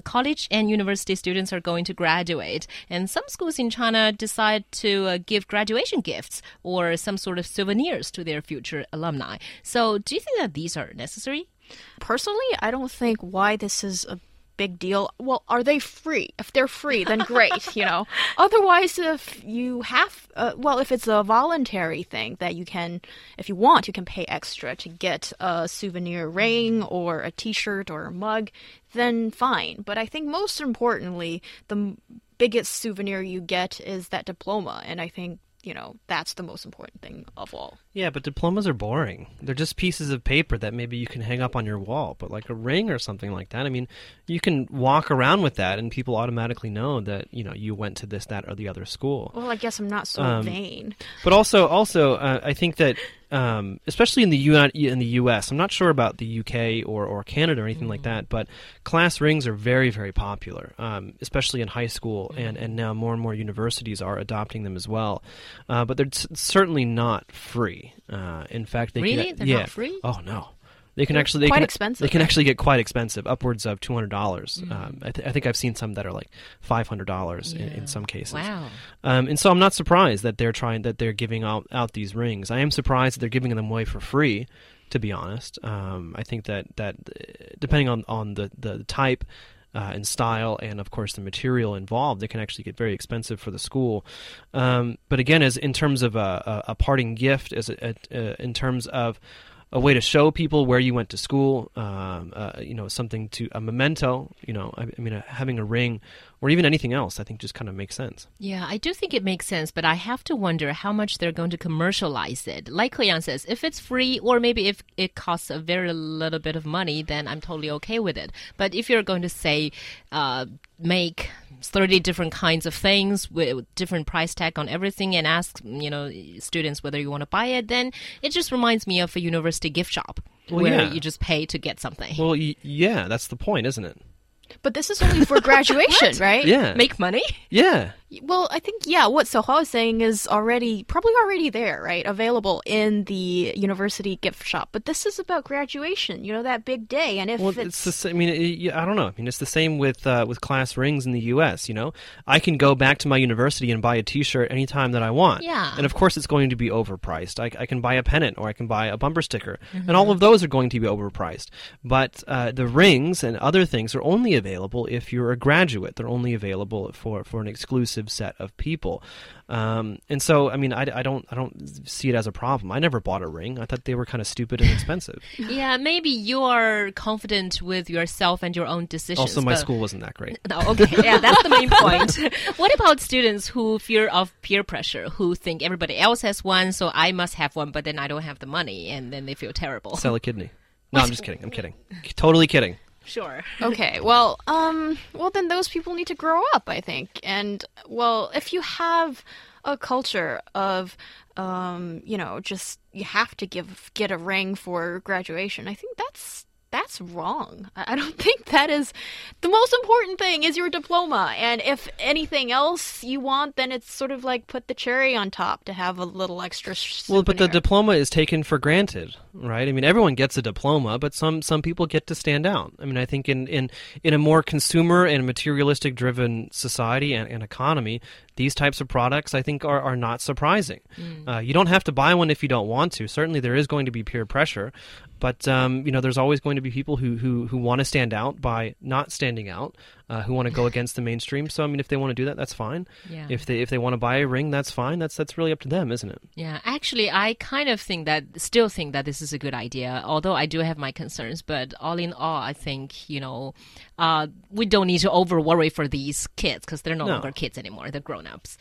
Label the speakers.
Speaker 1: college and university students are going to graduate, and some schools in China decide to uh, give graduation gifts or some sort of souvenirs to their future alumni. So, do you think that these are necessary?
Speaker 2: Personally, I don't think why this is a big deal. Well, are they free? If they're free, then great, you know. Otherwise, if you have, uh, well, if it's a voluntary thing that you can, if you want, you can pay extra to get a souvenir ring or a t shirt or a mug, then fine. But I think most importantly, the biggest souvenir you get is that diploma. And I think you know, that's the most important thing of all.
Speaker 3: Yeah, but diplomas are boring. They're just pieces of paper that maybe you can hang up on your wall. But like a ring or something like that, I mean, you can walk around with that and people automatically know that, you know, you went to this, that, or the other school.
Speaker 2: Well, I guess I'm not so um, vain.
Speaker 3: But also, also, uh, I think that um, especially in the U- in the U.S. I'm not sure about the U.K. or, or Canada or anything mm-hmm. like that, but class rings are very very popular, um, especially in high school, mm-hmm. and, and now more and more universities are adopting them as well. Uh, but they're certainly not free. Uh, in fact, they
Speaker 1: really
Speaker 3: can,
Speaker 1: they're
Speaker 3: yeah.
Speaker 1: not free.
Speaker 3: Oh no. They can actually they
Speaker 2: quite
Speaker 3: can,
Speaker 2: expensive.
Speaker 3: They can actually get quite expensive, upwards of two hundred dollars.
Speaker 1: Mm-hmm.
Speaker 3: Um, I, th- I, think I've seen some that are like five hundred dollars yeah. in, in, some cases.
Speaker 1: Wow!
Speaker 3: Um, and so I'm not surprised that they're trying that they're giving out out these rings. I am surprised that they're giving them away for free. To be honest, um, I think that that depending on on the the type. Uh, and style, and of course the material involved, they can actually get very expensive for the school. Um, but again, as in terms of a, a, a parting gift, as a, a, in terms of a way to show people where you went to school, um, uh, you know, something to a memento, you know, I, I mean, uh, having a ring or even anything else, I think just kind of makes sense.
Speaker 1: Yeah, I do think it makes sense, but I have to wonder how much they're going to commercialize it. Like Cleon says, if it's free or maybe if it costs a very little bit of money, then I'm totally okay with it. But if you're going to say, uh, make 30 different kinds of things with different price tag on everything and ask you know students whether you want to buy it then it just reminds me of a university gift shop well, where yeah. you just pay to get something
Speaker 3: well yeah that's the point isn't it
Speaker 2: but this is only for graduation, right?
Speaker 3: Yeah.
Speaker 1: Make money?
Speaker 3: Yeah.
Speaker 2: Well, I think yeah. What Sohua is saying is already probably already there, right? Available in the university gift shop. But this is about graduation. You know that big day, and if
Speaker 3: well,
Speaker 2: it's,
Speaker 3: it's the same. I mean, it, I don't know. I mean, it's the same with uh, with class rings in the U.S. You know, I can go back to my university and buy a T-shirt anytime that I want.
Speaker 1: Yeah.
Speaker 3: And of course, it's going to be overpriced. I, I can buy a pennant or I can buy a bumper sticker, mm-hmm. and all of those are going to be overpriced. But uh, the rings and other things are only available if you're a graduate. They're only available for for an exclusive set of people. Um, and so, I mean, I, I, don't, I don't see it as a problem. I never bought a ring. I thought they were kind of stupid and expensive.
Speaker 1: yeah, maybe you are confident with yourself and your own decisions.
Speaker 3: Also, my school wasn't that great.
Speaker 1: No, okay, yeah, that's the main point. what about students who fear of peer pressure, who think everybody else has one, so I must have one, but then I don't have the money, and then they feel terrible.
Speaker 3: Sell a kidney. No, I'm just kidding. I'm kidding. Totally kidding.
Speaker 1: Sure.
Speaker 2: okay. Well, um, well then those people need to grow up, I think. And well, if you have a culture of, um, you know, just you have to give get a ring for graduation, I think that's that's wrong. I don't think that is the most important thing is your diploma. And if anything else you want, then it's sort of like put the cherry on top to have a little extra. Souvenir.
Speaker 3: Well, but the diploma is taken for granted, right? I mean, everyone gets a diploma, but some some people get to stand out. I mean, I think in in in a more consumer and materialistic driven society and, and economy, these types of products I think are, are not surprising. Mm. Uh, you don't have to buy one if you don't want to. Certainly, there is going to be peer pressure, but um, you know, there's always going to be people who who, who want to stand out by not standing out, uh, who want to go against the mainstream. So I mean, if they want to do that, that's fine.
Speaker 1: Yeah.
Speaker 3: If they if they want to buy a ring, that's fine. That's that's really up to them, isn't it?
Speaker 1: Yeah. Actually, I kind of think that still think that this is a good idea. Although I do have my concerns, but all in all, I think you know, uh, we don't need to over worry for these kids because they're no, no, longer kids anymore. They're grown ups.